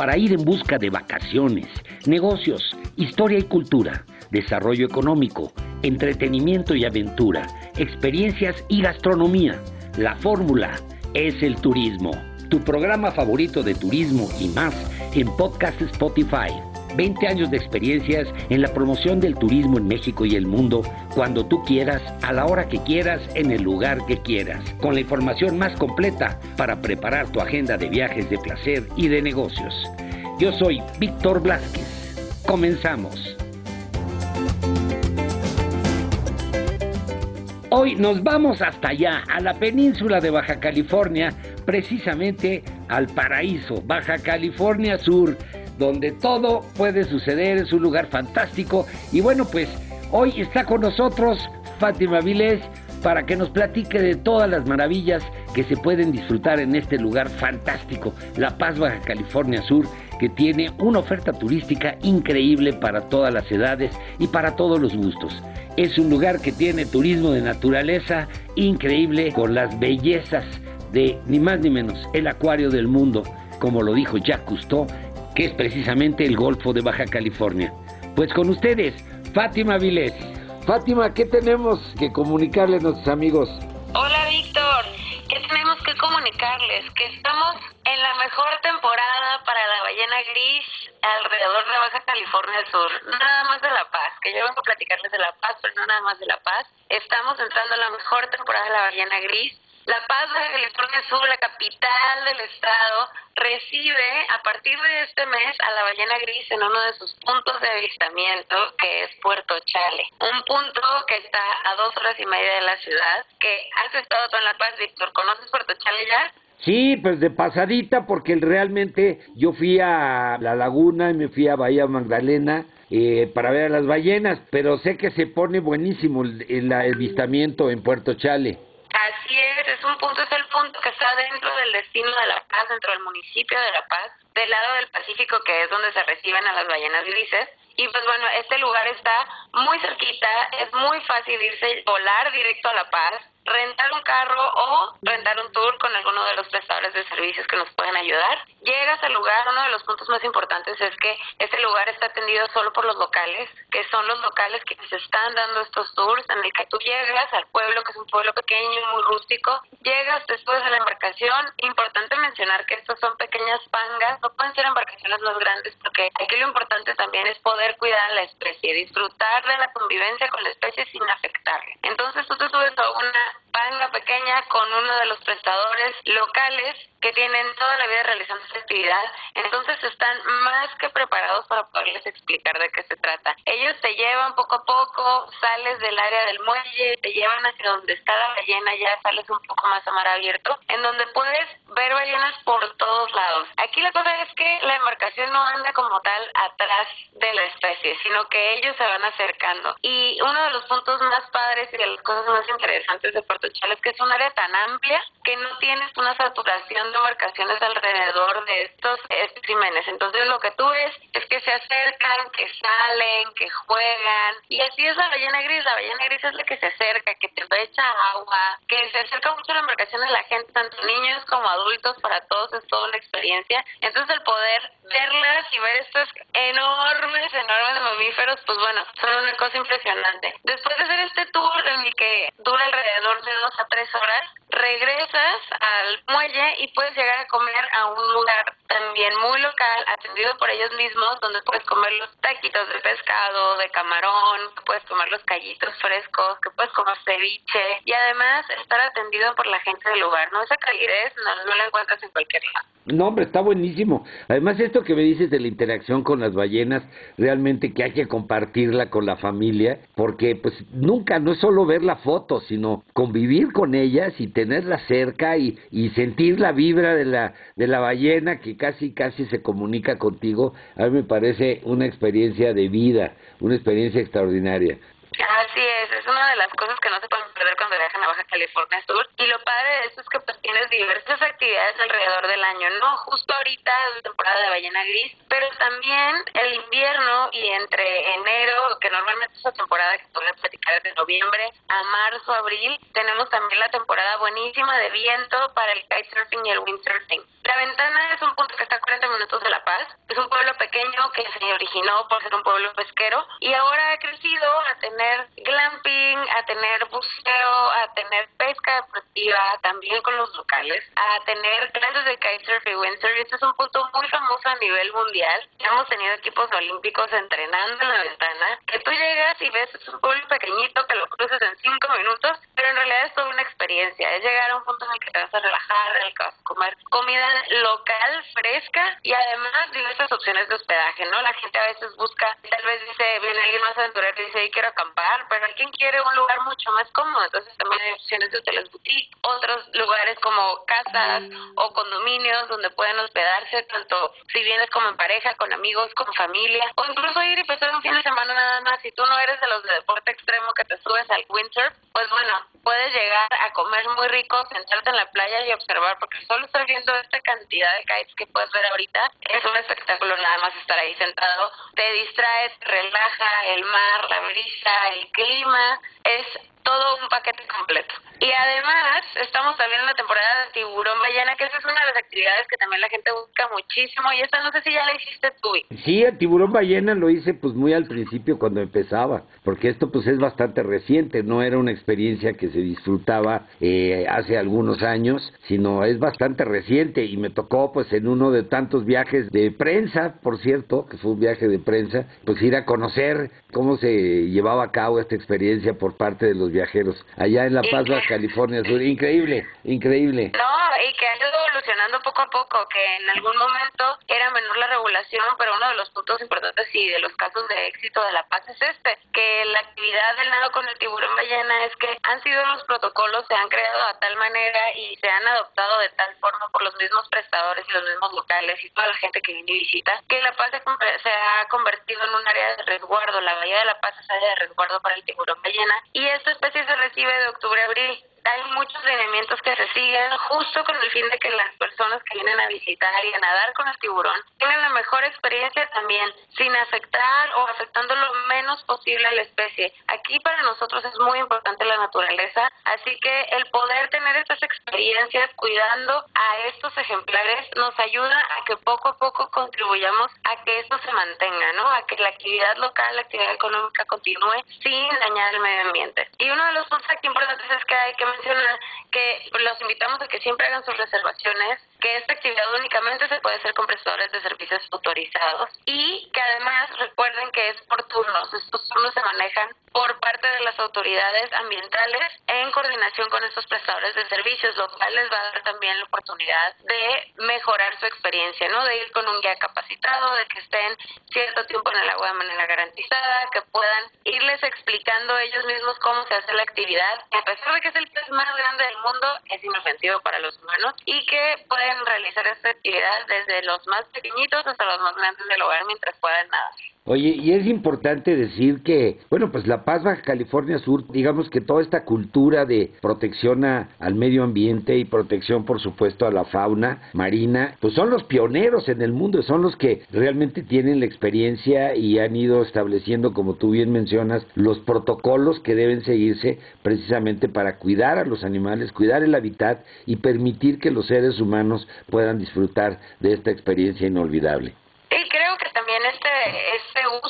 para ir en busca de vacaciones, negocios, historia y cultura, desarrollo económico, entretenimiento y aventura, experiencias y gastronomía. La fórmula es el turismo. Tu programa favorito de turismo y más en Podcast Spotify. 20 años de experiencias en la promoción del turismo en México y el mundo, cuando tú quieras, a la hora que quieras, en el lugar que quieras, con la información más completa para preparar tu agenda de viajes de placer y de negocios. Yo soy Víctor Blasquez. Comenzamos. Hoy nos vamos hasta allá, a la península de Baja California, precisamente al paraíso, Baja California Sur, donde todo puede suceder, es un lugar fantástico. Y bueno, pues hoy está con nosotros Fátima Vilés para que nos platique de todas las maravillas que se pueden disfrutar en este lugar fantástico, La Paz, Baja California Sur, que tiene una oferta turística increíble para todas las edades y para todos los gustos. Es un lugar que tiene turismo de naturaleza increíble con las bellezas de ni más ni menos el acuario del mundo, como lo dijo Jacques Cousteau, que es precisamente el Golfo de Baja California. Pues con ustedes, Fátima Vilés. Fátima, ¿qué tenemos que comunicarle a nuestros amigos? Hola Víctor, ¿qué tenemos que comunicarles? Que estamos en la mejor temporada para la ballena gris alrededor de Baja California Sur, nada más de La Paz, que yo vengo a platicarles de La Paz, pero no nada más de La Paz. Estamos entrando en la mejor temporada de la ballena gris la Paz, de California Sur, la capital del estado, recibe a partir de este mes a la ballena gris en uno de sus puntos de avistamiento, que es Puerto Chale. Un punto que está a dos horas y media de la ciudad, que has estado tú en La Paz, Víctor. ¿Conoces Puerto Chale ya? Sí, pues de pasadita, porque realmente yo fui a la laguna y me fui a Bahía Magdalena eh, para ver a las ballenas, pero sé que se pone buenísimo el, el avistamiento en Puerto Chale. Así es, es un punto, es el punto que está dentro del destino de La Paz, dentro del municipio de La Paz, del lado del Pacífico, que es donde se reciben a las ballenas grises. Y pues bueno, este lugar está muy cerquita, es muy fácil irse, volar directo a La Paz rentar un carro o rentar un tour con alguno de los prestadores de servicios que nos pueden ayudar. Llegas al lugar, uno de los puntos más importantes es que este lugar está atendido solo por los locales, que son los locales que se están dando estos tours, en el que tú llegas al pueblo, que es un pueblo pequeño, muy rústico, llegas después de la embarcación, importante mencionar que estos son pequeñas pangas, no pueden ser embarcaciones más grandes porque aquí lo importante también es poder cuidar a la especie, disfrutar de la convivencia con la especie sin afectarle. Entonces tú te subes a una panga pequeña con uno de los prestadores locales que tienen toda la vida realizando esta actividad, entonces están más que preparados para poderles explicar de qué se trata. Ellos te llevan poco a poco, sales del área del muelle, te llevan hacia donde está la ballena, ya sales un poco más a mar abierto, en donde puedes ver ballenas por todos lados. Aquí la cosa es que la embarcación no anda como tal atrás de la especie, sino que ellos se van acercando. Y uno de los puntos más padres y de las cosas más interesantes de Puerto Chale es que es un área tan amplia que no tienes una saturación de embarcaciones alrededor de estos especímenes. Entonces lo que tú ves es que se acercan, que salen, que juegan. Y así es la ballena gris. La ballena gris es la que se acerca, que te echa agua, que se acerca mucho a la embarcación de la gente, tanto niños como adultos, para todos es toda una experiencia. Entonces el poder verlas y ver estos enormes, enormes mamíferos, pues bueno, son una cosa impresionante. Después de hacer este tour en el que dura alrededor de dos a tres horas, regresas al atendido por ellos mismos, donde puedes comer los taquitos de pescado, de camarón, que puedes comer los callitos frescos, que puedes comer ceviche y además estar atendido por la gente del lugar, ¿no? Esa calidez no, no la encuentras en cualquier lado. No, hombre, está buenísimo. Además, esto que me dices de la interacción con las ballenas, realmente que hay que compartirla con la familia, porque pues nunca, no es solo ver la foto, sino convivir con ellas y tenerla cerca y, y sentir la vibra de la, de la ballena que casi, casi se comunica contigo. A mí me parece una experiencia de vida, una experiencia extraordinaria. Así es, es una de las cosas que no se pueden perder cuando viajan la Baja California Sur. Y lo padre de esto es que pues tienes diversas actividades alrededor del año, ¿no? Justo ahorita es temporada de ballena gris, pero también el invierno y entre enero, que normalmente es la temporada que pueden platicar de noviembre a marzo, abril, tenemos también la temporada buenísima de viento para el kitesurfing y el windsurfing. La Ventana es un punto que está a 40 minutos de La Paz. Es un pueblo pequeño que se originó por ser un pueblo pesquero y ahora ha crecido a tener glamping, a tener buceo, a tener pesca deportiva, también con los locales, a tener clases de kitesurf y windsurf. Este es un punto muy famoso a nivel mundial. Hemos tenido equipos olímpicos entrenando en La Ventana, que tú llegas y ves, es un pueblo pequeñito que lo cruces en 5 minutos, pero en realidad es toda una experiencia. Es llegar a un punto en el que te vas a relajar, en el que comer comida local, fresca y además diversas opciones de hospedaje, ¿no? La gente a veces busca, tal vez dice, viene alguien más aventurero y dice, quiero acampar, pero alguien quiere un lugar mucho más cómodo, entonces también hay opciones de hoteles boutique, otros lugares como casas o condominios donde pueden hospedarse, tanto si vienes como en pareja, con amigos, con familia, o incluso ir y pasar un fin de semana nada más. Si tú no eres de los de deporte extremo que te subes al winter, pues bueno, puedes llegar a comer muy rico, sentarte en la playa y observar, porque solo estar viendo esta cantidad de kites que puedes ver ahorita es un espectáculo nada más estar ahí sentado. Te distraes, te relaja el mar, la brisa, el clima. Es todo un paquete completo. Y además, estamos también en la temporada de tiburón ballena, que esa es una de las actividades que también la gente busca muchísimo. Y esta no sé si ya la hiciste tú. Sí, el tiburón ballena lo hice pues muy al principio cuando empezaba, porque esto pues es bastante reciente, no era una experiencia que se disfrutaba eh, hace algunos años, sino es bastante reciente y me tocó pues en uno de tantos viajes de prensa, por cierto, que fue un viaje de prensa, pues ir a conocer cómo se llevaba a cabo esta experiencia por parte de los viajeros allá en La Paz, California Sur. Increíble, increíble. No, y que ha ido evolucionando poco a poco, que en algún momento era menor la regulación, pero uno de los puntos importantes y de los casos de éxito de La Paz es este, que la actividad del nado con el tiburón ballena es que han sido los protocolos, se han creado a tal manera y se han adoptado de tal forma por los mismos prestadores y los mismos locales y toda la gente que viene y visita, que La Paz se ha convertido de resguardo, la Bahía de La Paz es área de resguardo para el tiburón ballena y esta especie se recibe de octubre a abril hay muchos lineamientos que se siguen justo con el fin de que las personas que vienen a visitar y a nadar con el tiburón tengan la mejor experiencia también, sin afectar o afectando lo menos posible a la especie. Aquí para nosotros es muy importante la naturaleza, así que el poder tener estas experiencias cuidando a estos ejemplares nos ayuda a que poco a poco contribuyamos a que esto se mantenga, ¿no? A que la actividad local, la actividad económica continúe sin dañar el medio ambiente. Y uno de los puntos aquí importantes es que hay que mencionar que los invitamos a que siempre hagan sus reservaciones, que esta actividad únicamente se puede hacer con prestadores de servicios autorizados y que además recuerden que es por turnos. Estos turnos se manejan por parte de las autoridades ambientales en coordinación con estos prestadores de servicios, lo cual les va a dar también la oportunidad de mejorar su experiencia, ¿no? De ir con un guía capacitado, de que estén cierto tiempo en el agua de manera garantizada, que puedan irles explicando ellos mismos cómo se hace la actividad, a pesar de que es el pez más grande del mundo, es inofensivo para los humanos y que pueden realizar esta actividad desde los más pequeñitos hasta los más grandes del hogar mientras puedan nadar. Oye, y es importante decir que, bueno, pues La Paz, Baja California Sur, digamos que toda esta cultura de protección al medio ambiente y protección, por supuesto, a la fauna marina, pues son los pioneros en el mundo, son los que realmente tienen la experiencia y han ido estableciendo, como tú bien mencionas, los protocolos que deben seguirse precisamente para cuidar a los animales, cuidar el hábitat y permitir que los seres humanos puedan disfrutar de esta experiencia inolvidable. Y creo que también este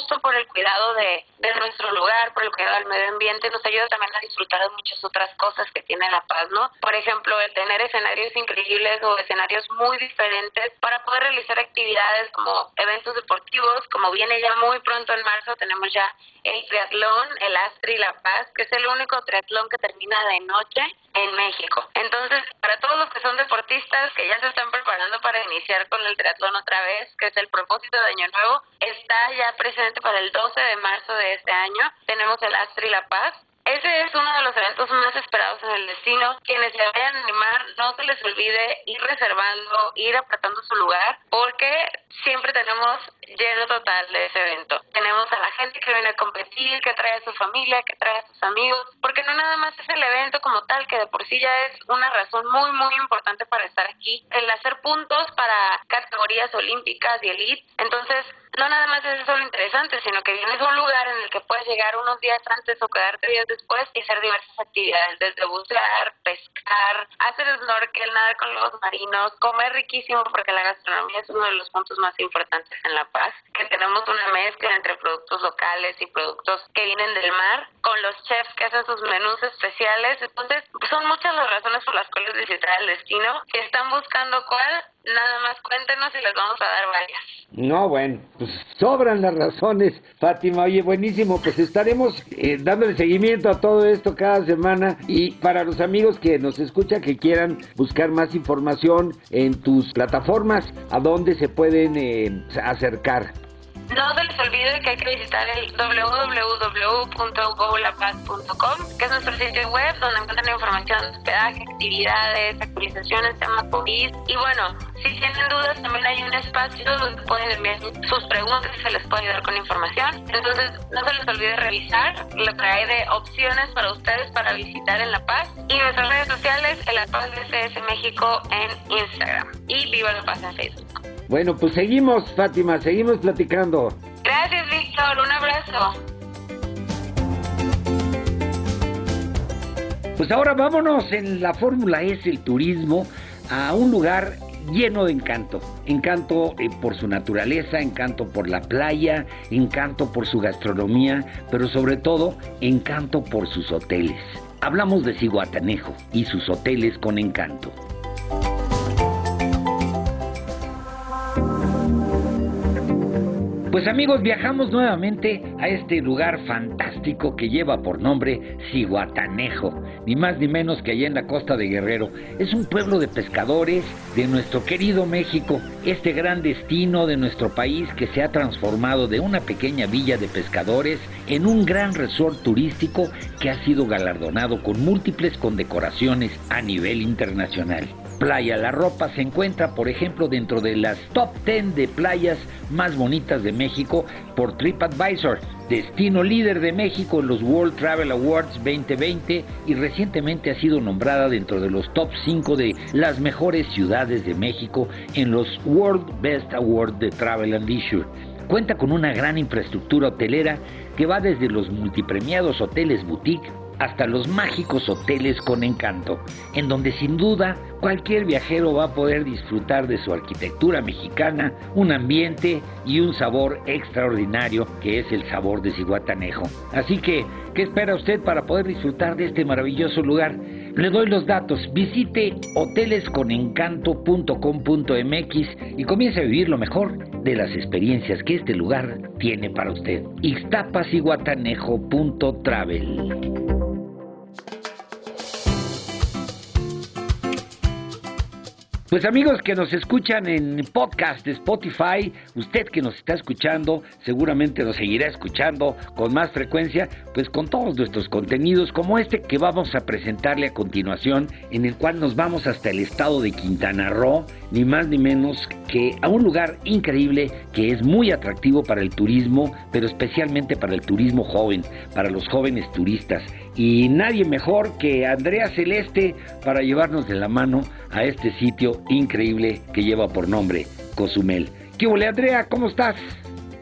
gusto por el cuidado de, de nuestro lugar, por el cuidado del medio ambiente, nos ayuda también a disfrutar de muchas otras cosas que tiene La Paz, ¿no? Por ejemplo, el tener escenarios increíbles o escenarios muy diferentes para poder realizar actividades como eventos deportivos, como viene ya muy pronto en marzo, tenemos ya el triatlón, el Astri La Paz, que es el único triatlón que termina de noche en México. Entonces, para todos los que son deportistas que ya se están preparando para iniciar con el triatlón otra vez, que es el propósito de Año Nuevo, está ya presente para el 12 de marzo de este año. Tenemos el Astri La Paz, Ese es uno de los eventos más esperados en el destino. Quienes se vayan a animar, no se les olvide ir reservando, ir apartando su lugar, porque siempre tenemos lleno total de ese evento. Tenemos a la gente que viene a competir, que trae a su familia, que trae a sus amigos, porque no nada más es el evento como tal, que de por sí ya es una razón muy, muy importante para estar aquí, el hacer puntos para categorías olímpicas y elite. Entonces, no nada más es eso lo interesante, sino que vienes a un lugar en el que puedes llegar unos días antes o quedarte días después y hacer diversas actividades, desde bucear, pescar, hacer snorkel, nadar con los marinos, comer riquísimo porque la gastronomía es uno de los puntos más importantes en La Paz, que tenemos una mezcla entre productos locales y productos que vienen del mar, con los chefs que hacen sus menús especiales, entonces son muchas las razones por las cuales visitar el destino, si están buscando cuál, nada más cuéntenos y les vamos a dar varias. No, bueno, pues sobran las razones, Fátima. Oye, buenísimo, pues estaremos eh, dándole seguimiento a todo esto cada semana y para los amigos que nos escuchan, que quieran buscar más información en tus plataformas, ¿a dónde se pueden eh, acercar? No se les olvide que hay que visitar el www.golapaz.com, que es nuestro sitio web donde encuentran información de hospedaje, actividades, actualizaciones, temas COVID. Y bueno, si tienen dudas, también hay un espacio donde pueden enviar sus preguntas y se les puede ayudar con información. Entonces, no se les olvide revisar lo que hay de opciones para ustedes para visitar en La Paz. Y nuestras redes sociales, el La Paz CS México en Instagram. Y Viva La Paz en Facebook. Bueno, pues seguimos, Fátima, seguimos platicando. Gracias, Víctor. Un abrazo. Pues ahora vámonos en la Fórmula S, el turismo, a un lugar lleno de encanto. Encanto eh, por su naturaleza, encanto por la playa, encanto por su gastronomía, pero sobre todo encanto por sus hoteles. Hablamos de Ciguatanejo y sus hoteles con encanto. Pues amigos, viajamos nuevamente a este lugar fantástico que lleva por nombre Ciguatanejo, ni más ni menos que allá en la costa de Guerrero. Es un pueblo de pescadores de nuestro querido México, este gran destino de nuestro país que se ha transformado de una pequeña villa de pescadores en un gran resort turístico que ha sido galardonado con múltiples condecoraciones a nivel internacional. Playa La Ropa se encuentra, por ejemplo, dentro de las top 10 de playas más bonitas de México por TripAdvisor, destino líder de México en los World Travel Awards 2020 y recientemente ha sido nombrada dentro de los top 5 de las mejores ciudades de México en los World Best Awards de Travel and Leisure. Cuenta con una gran infraestructura hotelera que va desde los multipremiados hoteles boutique hasta los mágicos hoteles con encanto, en donde sin duda cualquier viajero va a poder disfrutar de su arquitectura mexicana, un ambiente y un sabor extraordinario que es el sabor de Ciguatanejo. Así que, ¿qué espera usted para poder disfrutar de este maravilloso lugar? Le doy los datos. Visite hotelesconencanto.com.mx y comience a vivir lo mejor de las experiencias que este lugar tiene para usted. Ixtapasiguatanejo.travel Pues amigos que nos escuchan en podcast de Spotify, usted que nos está escuchando seguramente nos seguirá escuchando con más frecuencia, pues con todos nuestros contenidos como este que vamos a presentarle a continuación, en el cual nos vamos hasta el estado de Quintana Roo, ni más ni menos que a un lugar increíble que es muy atractivo para el turismo, pero especialmente para el turismo joven, para los jóvenes turistas. Y nadie mejor que Andrea Celeste para llevarnos de la mano a este sitio increíble que lleva por nombre Cozumel. ¿Qué hola Andrea? ¿Cómo estás?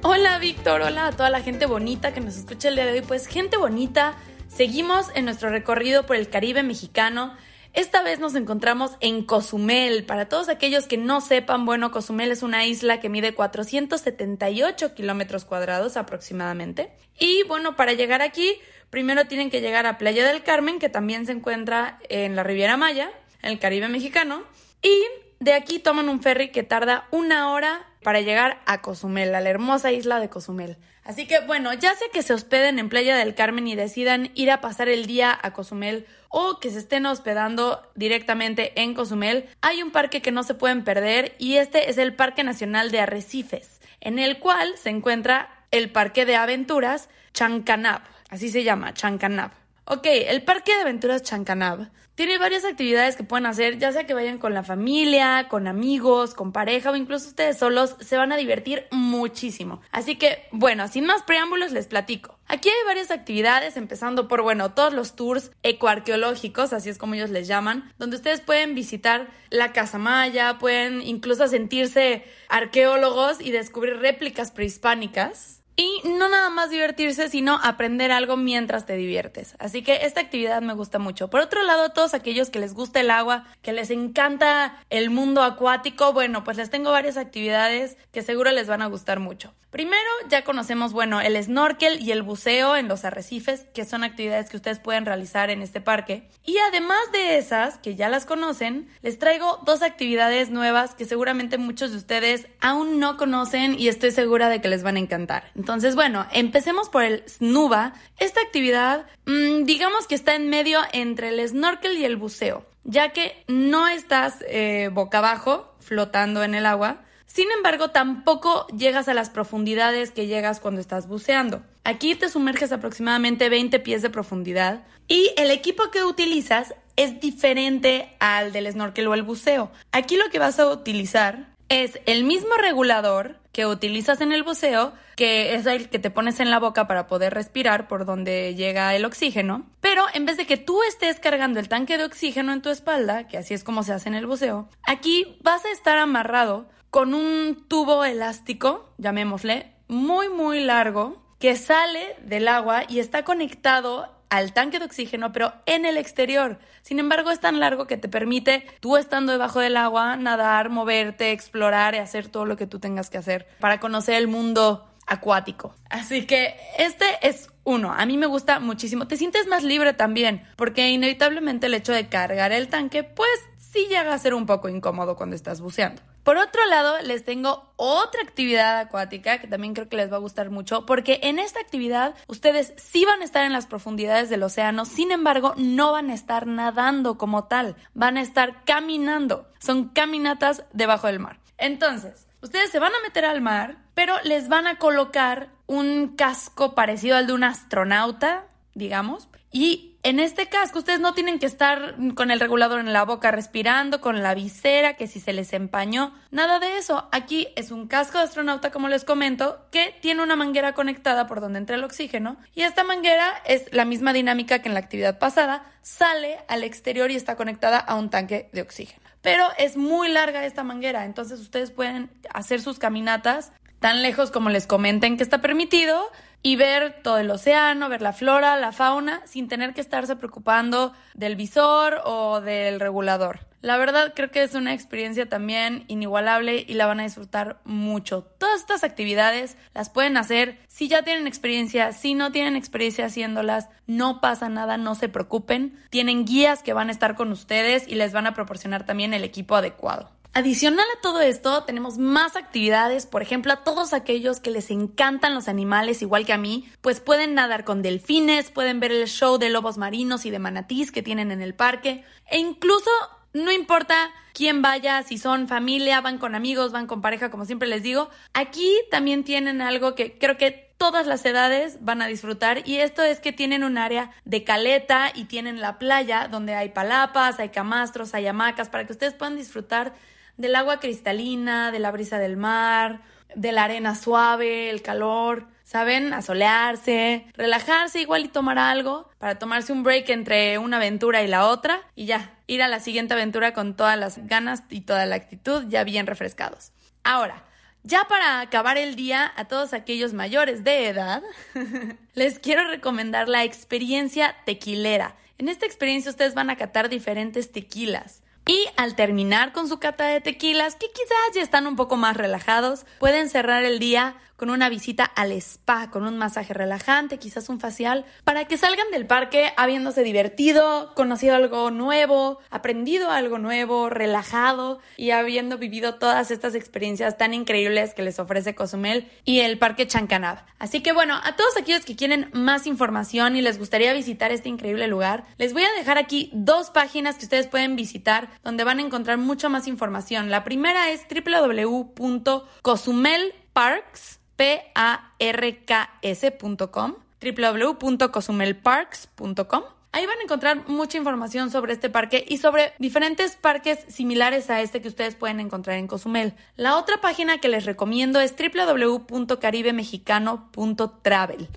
Hola Víctor, hola a toda la gente bonita que nos escucha el día de hoy. Pues gente bonita, seguimos en nuestro recorrido por el Caribe mexicano. Esta vez nos encontramos en Cozumel. Para todos aquellos que no sepan, bueno, Cozumel es una isla que mide 478 kilómetros cuadrados aproximadamente. Y bueno, para llegar aquí, primero tienen que llegar a Playa del Carmen, que también se encuentra en la Riviera Maya en el Caribe mexicano. Y de aquí toman un ferry que tarda una hora para llegar a Cozumel, a la hermosa isla de Cozumel. Así que bueno, ya sea que se hospeden en Playa del Carmen y decidan ir a pasar el día a Cozumel o que se estén hospedando directamente en Cozumel, hay un parque que no se pueden perder y este es el Parque Nacional de Arrecifes, en el cual se encuentra el Parque de Aventuras Chancanab, así se llama, Chancanab. Ok, el Parque de Aventuras Chancanab tiene varias actividades que pueden hacer, ya sea que vayan con la familia, con amigos, con pareja o incluso ustedes solos, se van a divertir muchísimo. Así que, bueno, sin más preámbulos les platico. Aquí hay varias actividades, empezando por, bueno, todos los tours ecoarqueológicos, así es como ellos les llaman, donde ustedes pueden visitar la Casa Maya, pueden incluso sentirse arqueólogos y descubrir réplicas prehispánicas. Y no nada más divertirse, sino aprender algo mientras te diviertes. Así que esta actividad me gusta mucho. Por otro lado, todos aquellos que les gusta el agua, que les encanta el mundo acuático, bueno, pues les tengo varias actividades que seguro les van a gustar mucho. Primero, ya conocemos, bueno, el snorkel y el buceo en los arrecifes, que son actividades que ustedes pueden realizar en este parque. Y además de esas, que ya las conocen, les traigo dos actividades nuevas que seguramente muchos de ustedes aún no conocen y estoy segura de que les van a encantar. Entonces, bueno, empecemos por el snuba. Esta actividad, mmm, digamos que está en medio entre el snorkel y el buceo, ya que no estás eh, boca abajo, flotando en el agua, sin embargo, tampoco llegas a las profundidades que llegas cuando estás buceando. Aquí te sumerges aproximadamente 20 pies de profundidad y el equipo que utilizas es diferente al del snorkel o el buceo. Aquí lo que vas a utilizar es el mismo regulador que utilizas en el buceo, que es el que te pones en la boca para poder respirar por donde llega el oxígeno, pero en vez de que tú estés cargando el tanque de oxígeno en tu espalda, que así es como se hace en el buceo, aquí vas a estar amarrado con un tubo elástico, llamémosle, muy muy largo, que sale del agua y está conectado al tanque de oxígeno, pero en el exterior. Sin embargo, es tan largo que te permite, tú estando debajo del agua, nadar, moverte, explorar y hacer todo lo que tú tengas que hacer para conocer el mundo acuático. Así que este es uno. A mí me gusta muchísimo. Te sientes más libre también, porque inevitablemente el hecho de cargar el tanque, pues sí llega a ser un poco incómodo cuando estás buceando. Por otro lado, les tengo otra actividad acuática que también creo que les va a gustar mucho, porque en esta actividad ustedes sí van a estar en las profundidades del océano, sin embargo, no van a estar nadando como tal, van a estar caminando. Son caminatas debajo del mar. Entonces, ustedes se van a meter al mar, pero les van a colocar un casco parecido al de un astronauta, digamos, y en este casco ustedes no tienen que estar con el regulador en la boca respirando, con la visera, que si se les empañó, nada de eso. Aquí es un casco de astronauta, como les comento, que tiene una manguera conectada por donde entra el oxígeno y esta manguera es la misma dinámica que en la actividad pasada, sale al exterior y está conectada a un tanque de oxígeno. Pero es muy larga esta manguera, entonces ustedes pueden hacer sus caminatas tan lejos como les comenten que está permitido y ver todo el océano, ver la flora, la fauna, sin tener que estarse preocupando del visor o del regulador. La verdad creo que es una experiencia también inigualable y la van a disfrutar mucho. Todas estas actividades las pueden hacer si ya tienen experiencia, si no tienen experiencia haciéndolas, no pasa nada, no se preocupen. Tienen guías que van a estar con ustedes y les van a proporcionar también el equipo adecuado. Adicional a todo esto, tenemos más actividades, por ejemplo, a todos aquellos que les encantan los animales igual que a mí, pues pueden nadar con delfines, pueden ver el show de lobos marinos y de manatís que tienen en el parque, e incluso no importa quién vaya, si son familia, van con amigos, van con pareja, como siempre les digo, aquí también tienen algo que creo que todas las edades van a disfrutar y esto es que tienen un área de caleta y tienen la playa donde hay palapas, hay camastros, hay hamacas para que ustedes puedan disfrutar del agua cristalina, de la brisa del mar, de la arena suave, el calor, ¿saben? Asolearse, relajarse igual y tomar algo para tomarse un break entre una aventura y la otra y ya, ir a la siguiente aventura con todas las ganas y toda la actitud ya bien refrescados. Ahora, ya para acabar el día, a todos aquellos mayores de edad, les quiero recomendar la experiencia tequilera. En esta experiencia ustedes van a catar diferentes tequilas. Y al terminar con su cata de tequilas, que quizás ya están un poco más relajados, pueden cerrar el día con una visita al spa, con un masaje relajante, quizás un facial, para que salgan del parque habiéndose divertido, conocido algo nuevo, aprendido algo nuevo, relajado y habiendo vivido todas estas experiencias tan increíbles que les ofrece Cozumel y el Parque Chancanab. Así que bueno, a todos aquellos que quieren más información y les gustaría visitar este increíble lugar, les voy a dejar aquí dos páginas que ustedes pueden visitar donde van a encontrar mucha más información. La primera es www.cozumelparks parks.com www.cosumelparks.com Ahí van a encontrar mucha información sobre este parque y sobre diferentes parques similares a este que ustedes pueden encontrar en Cozumel. La otra página que les recomiendo es www.caribemexicano.travel.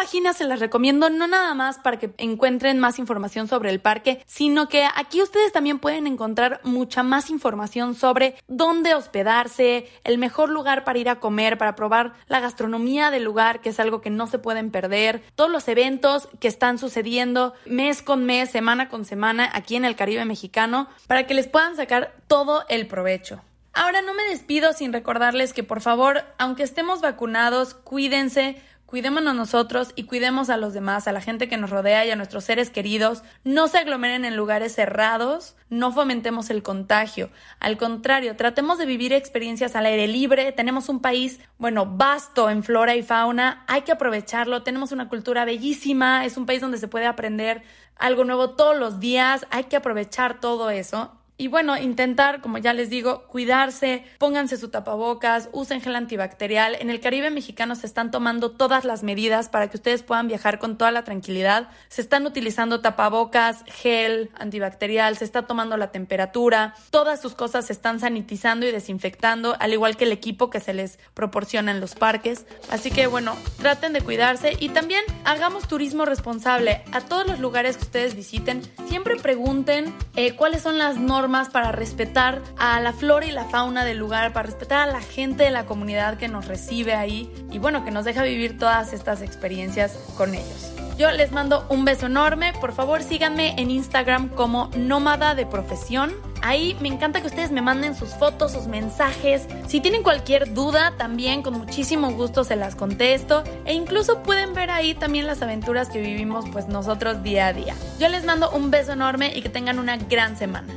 Página se las recomiendo no nada más para que encuentren más información sobre el parque, sino que aquí ustedes también pueden encontrar mucha más información sobre dónde hospedarse, el mejor lugar para ir a comer, para probar la gastronomía del lugar, que es algo que no se pueden perder, todos los eventos que están sucediendo mes con mes, semana con semana aquí en el Caribe mexicano, para que les puedan sacar todo el provecho. Ahora no me despido sin recordarles que por favor, aunque estemos vacunados, cuídense, Cuidémonos nosotros y cuidemos a los demás, a la gente que nos rodea y a nuestros seres queridos. No se aglomeren en lugares cerrados, no fomentemos el contagio. Al contrario, tratemos de vivir experiencias al aire libre. Tenemos un país, bueno, vasto en flora y fauna. Hay que aprovecharlo. Tenemos una cultura bellísima. Es un país donde se puede aprender algo nuevo todos los días. Hay que aprovechar todo eso y bueno, intentar, como ya les digo, cuidarse, pónganse su tapabocas, usen gel antibacterial. En el Caribe mexicano se están tomando todas las medidas para que ustedes puedan viajar con toda la tranquilidad. Se están utilizando tapabocas, gel antibacterial, se está tomando la temperatura, todas sus cosas se están sanitizando y desinfectando, al igual que el equipo que se les proporciona en los parques. Así que bueno, traten de cuidarse y también hagamos turismo responsable. A todos los lugares que ustedes visiten, siempre pregunten eh, cuáles son las normas para respetar a la flora y la fauna del lugar, para respetar a la gente de la comunidad que nos recibe ahí y bueno, que nos deja vivir todas estas experiencias con ellos. Yo les mando un beso enorme. Por favor, síganme en Instagram como nómada de profesión. Ahí me encanta que ustedes me manden sus fotos, sus mensajes. Si tienen cualquier duda, también con muchísimo gusto se las contesto. E incluso pueden ver ahí también las aventuras que vivimos pues nosotros día a día. Yo les mando un beso enorme y que tengan una gran semana.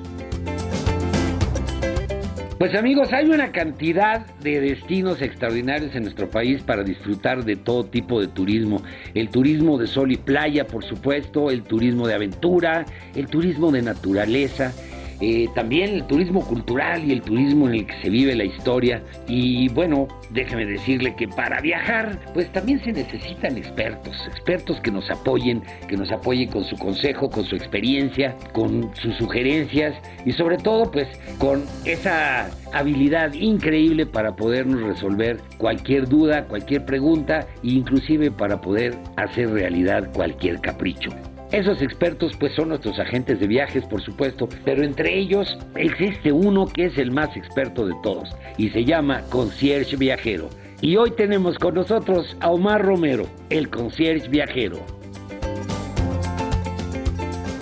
Pues amigos, hay una cantidad de destinos extraordinarios en nuestro país para disfrutar de todo tipo de turismo. El turismo de sol y playa, por supuesto, el turismo de aventura, el turismo de naturaleza, eh, también el turismo cultural y el turismo en el que se vive la historia. Y bueno, déjeme decirle que para viajar, pues también se necesitan expertos, expertos que nos apoyen, que nos apoyen con su consejo, con su experiencia, con sus sugerencias y sobre todo pues con esa habilidad increíble para podernos resolver cualquier duda, cualquier pregunta e inclusive para poder hacer realidad cualquier capricho. Esos expertos pues son nuestros agentes de viajes, por supuesto, pero entre ellos existe uno que es el más experto de todos y se llama Concierge Viajero. Y hoy tenemos con nosotros a Omar Romero, el Concierge Viajero.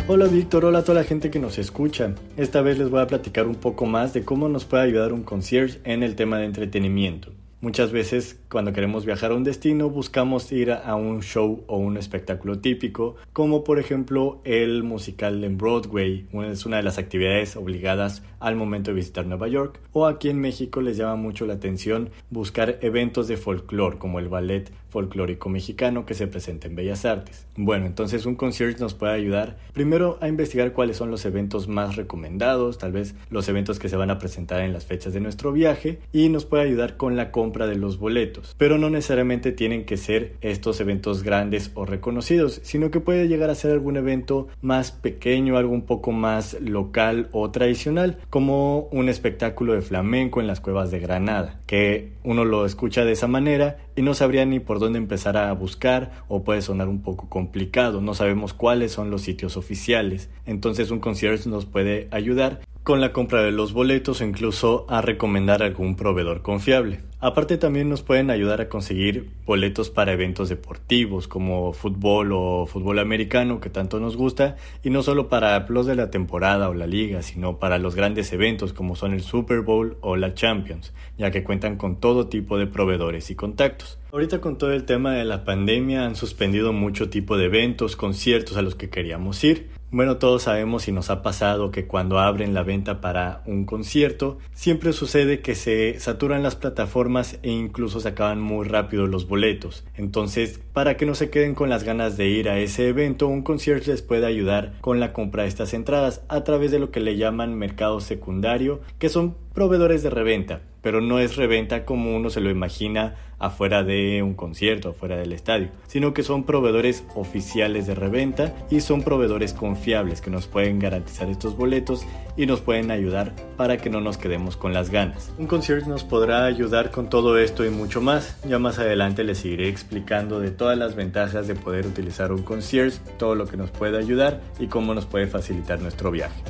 Hola Víctor, hola a toda la gente que nos escucha. Esta vez les voy a platicar un poco más de cómo nos puede ayudar un concierge en el tema de entretenimiento. Muchas veces cuando queremos viajar a un destino buscamos ir a un show o un espectáculo típico, como por ejemplo el musical en Broadway, es una de las actividades obligadas al momento de visitar Nueva York, o aquí en México les llama mucho la atención buscar eventos de folclore como el ballet folclórico mexicano que se presenta en Bellas Artes. Bueno, entonces un concierge nos puede ayudar primero a investigar cuáles son los eventos más recomendados, tal vez los eventos que se van a presentar en las fechas de nuestro viaje y nos puede ayudar con la compra de los boletos. Pero no necesariamente tienen que ser estos eventos grandes o reconocidos, sino que puede llegar a ser algún evento más pequeño, algo un poco más local o tradicional, como un espectáculo de flamenco en las cuevas de Granada, que uno lo escucha de esa manera y no sabría ni por dónde empezar a buscar o puede sonar un poco complicado, no sabemos cuáles son los sitios oficiales. Entonces un concierge nos puede ayudar con la compra de los boletos o incluso a recomendar algún proveedor confiable. Aparte también nos pueden ayudar a conseguir boletos para eventos deportivos como fútbol o fútbol americano que tanto nos gusta y no solo para los de la temporada o la liga, sino para los grandes eventos como son el Super Bowl o la Champions, ya que cuentan con todo tipo de proveedores y contactos. Ahorita con todo el tema de la pandemia han suspendido mucho tipo de eventos, conciertos a los que queríamos ir. Bueno, todos sabemos y nos ha pasado que cuando abren la venta para un concierto, siempre sucede que se saturan las plataformas e incluso se acaban muy rápido los boletos. Entonces, para que no se queden con las ganas de ir a ese evento, un concierto les puede ayudar con la compra de estas entradas a través de lo que le llaman mercado secundario, que son proveedores de reventa. pero no es reventa como uno se lo imagina afuera de un concierto, afuera del estadio, sino que son proveedores oficiales de reventa y son proveedores confiables que nos pueden garantizar estos boletos y nos pueden ayudar para que no nos quedemos con las ganas. Un concierto nos podrá ayudar con todo esto y mucho más. Ya más adelante les seguiré explicando de todas las ventajas de poder utilizar un concierge, todo lo que nos puede ayudar y cómo nos puede facilitar nuestro viaje.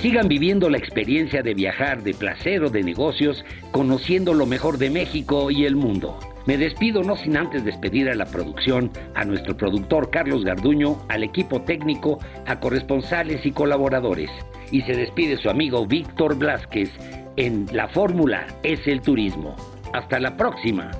Sigan viviendo la experiencia de viajar de placer o de negocios, conociendo lo mejor de México y el mundo. Me despido no sin antes despedir a la producción, a nuestro productor Carlos Garduño, al equipo técnico, a corresponsales y colaboradores. Y se despide su amigo Víctor Blázquez en La Fórmula es el Turismo. Hasta la próxima.